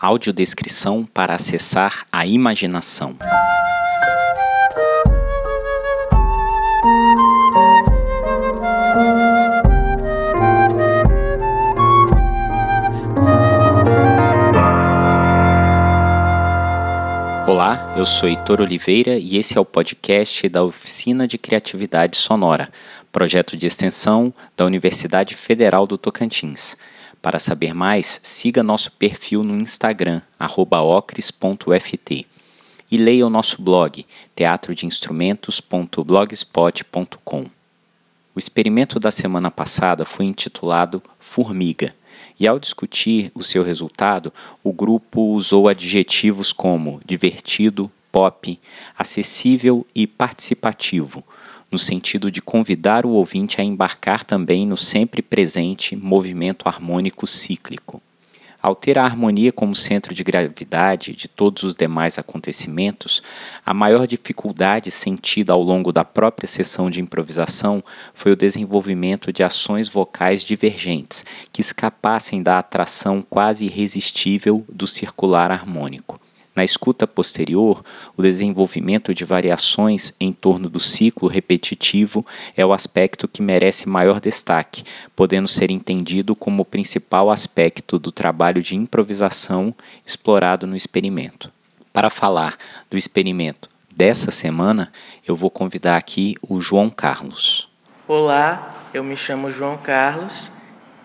Audiodescrição para acessar a imaginação. Olá, eu sou Heitor Oliveira e esse é o podcast da Oficina de Criatividade Sonora, projeto de extensão da Universidade Federal do Tocantins. Para saber mais, siga nosso perfil no Instagram, ocres.ft. E leia o nosso blog, teatrodeinstrumentos.blogspot.com. O experimento da semana passada foi intitulado Formiga, e ao discutir o seu resultado, o grupo usou adjetivos como divertido, pop, acessível e participativo no sentido de convidar o ouvinte a embarcar também no sempre presente movimento harmônico cíclico. Ao ter a harmonia como centro de gravidade de todos os demais acontecimentos, a maior dificuldade sentida ao longo da própria sessão de improvisação foi o desenvolvimento de ações vocais divergentes que escapassem da atração quase irresistível do circular harmônico. Na escuta posterior, o desenvolvimento de variações em torno do ciclo repetitivo é o aspecto que merece maior destaque, podendo ser entendido como o principal aspecto do trabalho de improvisação explorado no experimento. Para falar do experimento dessa semana, eu vou convidar aqui o João Carlos. Olá, eu me chamo João Carlos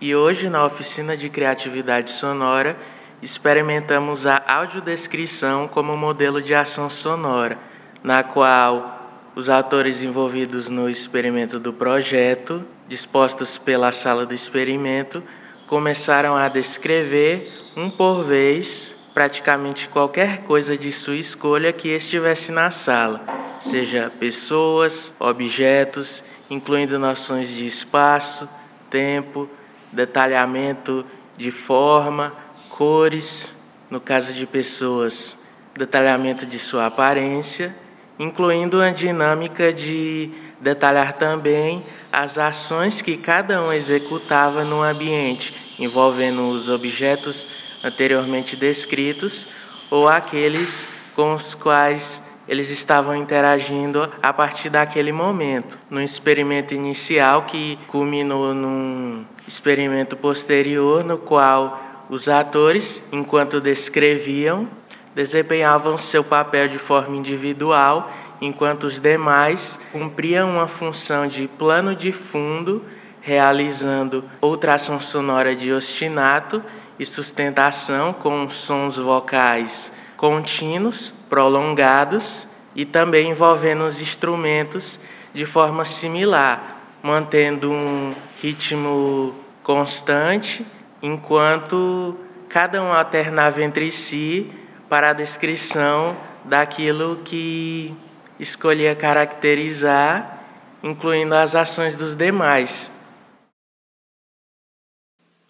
e hoje na oficina de criatividade sonora experimentamos a audiodescrição como modelo de ação sonora, na qual os atores envolvidos no experimento do projeto, dispostos pela sala do experimento, começaram a descrever, um por vez, praticamente qualquer coisa de sua escolha que estivesse na sala, seja pessoas, objetos, incluindo noções de espaço, tempo, detalhamento de forma, cores, no caso de pessoas, detalhamento de sua aparência, incluindo a dinâmica de detalhar também as ações que cada um executava no ambiente, envolvendo os objetos anteriormente descritos ou aqueles com os quais eles estavam interagindo a partir daquele momento. No experimento inicial, que culminou num experimento posterior, no qual os atores, enquanto descreviam, desempenhavam seu papel de forma individual, enquanto os demais cumpriam uma função de plano de fundo, realizando outra ação sonora de ostinato e sustentação com sons vocais contínuos, prolongados e também envolvendo os instrumentos de forma similar, mantendo um ritmo constante enquanto cada um alternava entre si para a descrição daquilo que escolhia caracterizar, incluindo as ações dos demais.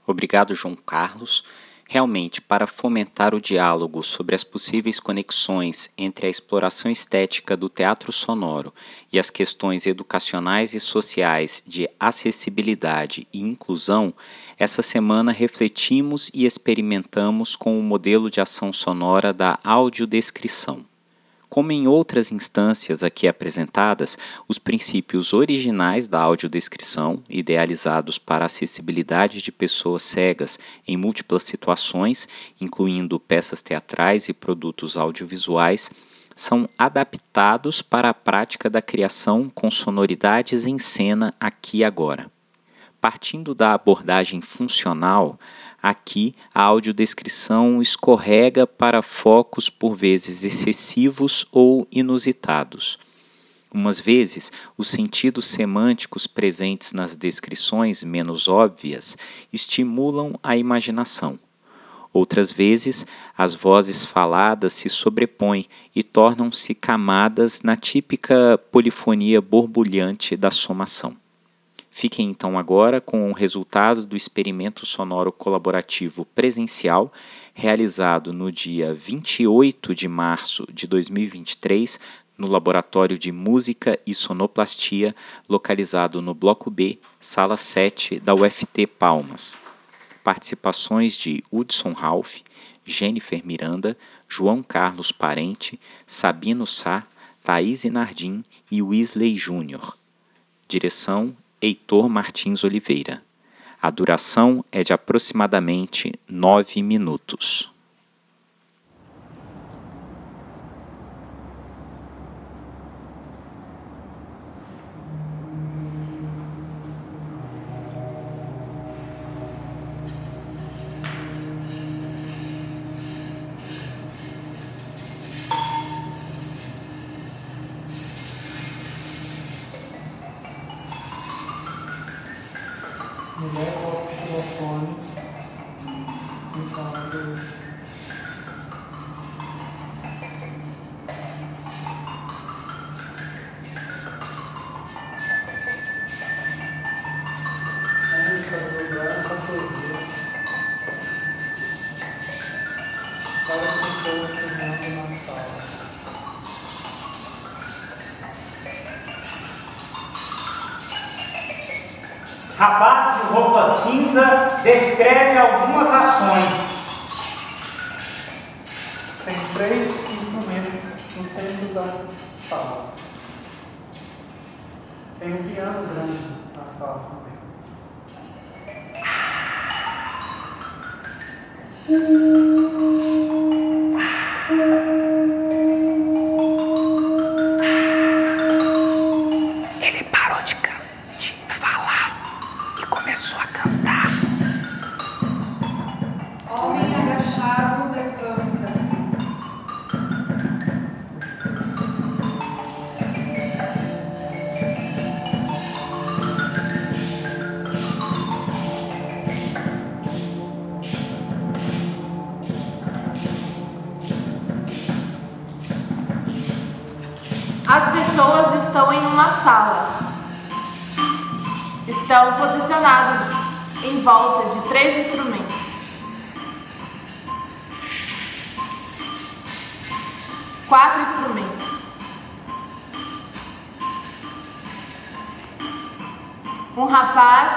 Obrigado, João Carlos. Realmente, para fomentar o diálogo sobre as possíveis conexões entre a exploração estética do teatro sonoro e as questões educacionais e sociais de acessibilidade e inclusão, essa semana refletimos e experimentamos com o modelo de ação sonora da audiodescrição. Como em outras instâncias aqui apresentadas, os princípios originais da audiodescrição, idealizados para a acessibilidade de pessoas cegas em múltiplas situações, incluindo peças teatrais e produtos audiovisuais, são adaptados para a prática da criação com sonoridades em cena aqui e agora. Partindo da abordagem funcional, Aqui, a audiodescrição escorrega para focos por vezes excessivos ou inusitados. Umas vezes, os sentidos semânticos presentes nas descrições menos óbvias estimulam a imaginação. Outras vezes, as vozes faladas se sobrepõem e tornam-se camadas na típica polifonia borbulhante da somação. Fiquem então agora com o resultado do experimento sonoro colaborativo presencial realizado no dia 28 de março de 2023 no Laboratório de Música e Sonoplastia, localizado no Bloco B, Sala 7 da UFT Palmas. Participações de Hudson Ralph, Jennifer Miranda, João Carlos Parente, Sabino Sá, Thaís Nardim e Weasley Júnior. Direção Heitor Martins Oliveira. A duração é de aproximadamente nove minutos. Mulher coloca o microfone e fala do. Rapaz de roupa cinza descreve algumas ações. Tem três instrumentos no centro da sala. Tem um piano grande na sala também. As pessoas estão em uma sala. Estão posicionadas em volta de três instrumentos. Quatro instrumentos. Um rapaz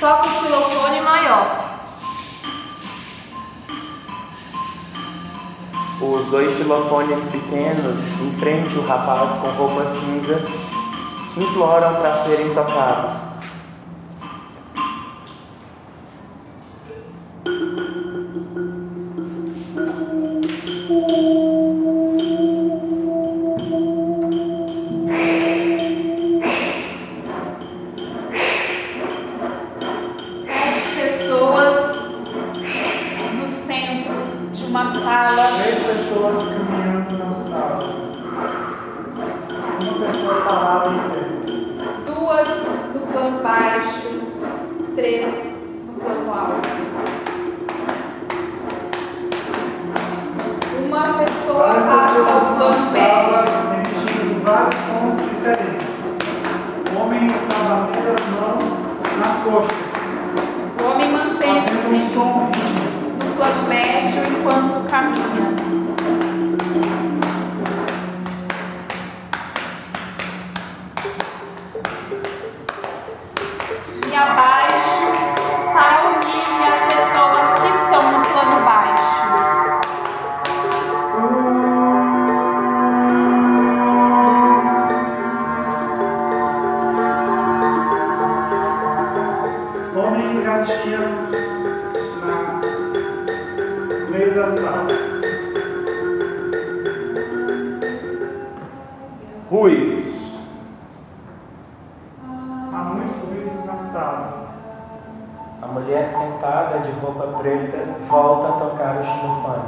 toca o xilofone maior. Os dois xilofones pequenos, em frente o rapaz com roupa cinza, imploram para serem tocados. E abaixo, para unir as pessoas que estão no plano baixo. Homem engatinha na- meio da sala. Ruídos. Mulher sentada de roupa preta volta a tocar o xilofone.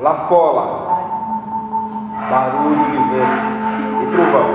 Lá fora. Barulho de vento e trovão.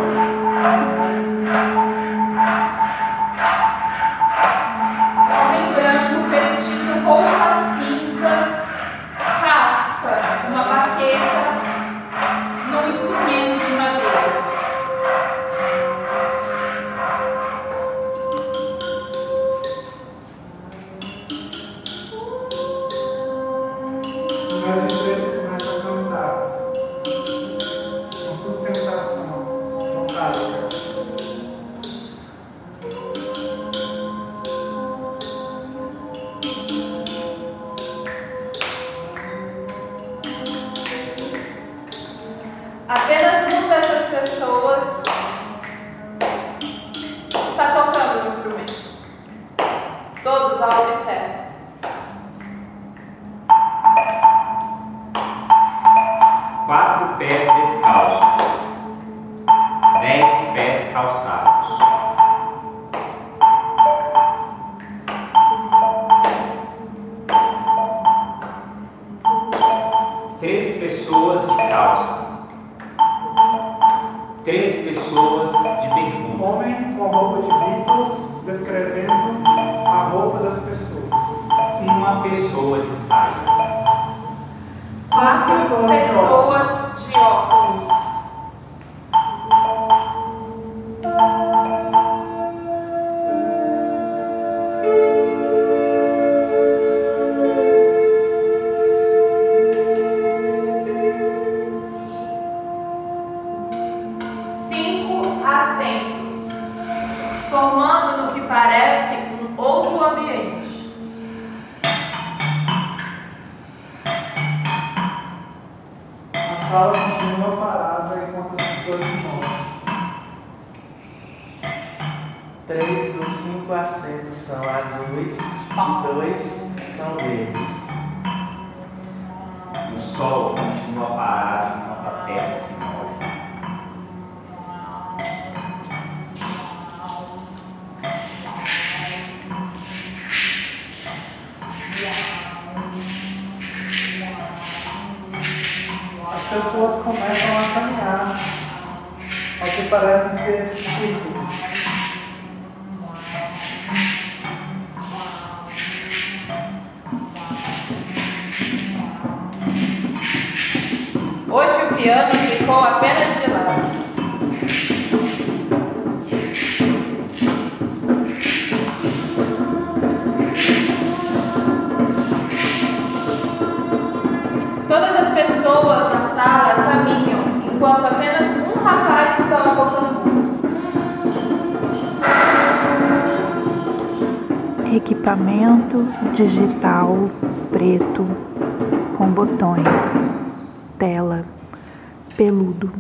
house ambiente. A sala continua parada enquanto as pessoas se movem. Três dos cinco assentos são azuis e dois são verdes. O sol continua parado enquanto a terra se pessoas começam a caminhar ao que parecem ser círculos. Hoje o piano ficou apenas de lado. Equipamento digital preto com botões. Tela peludo.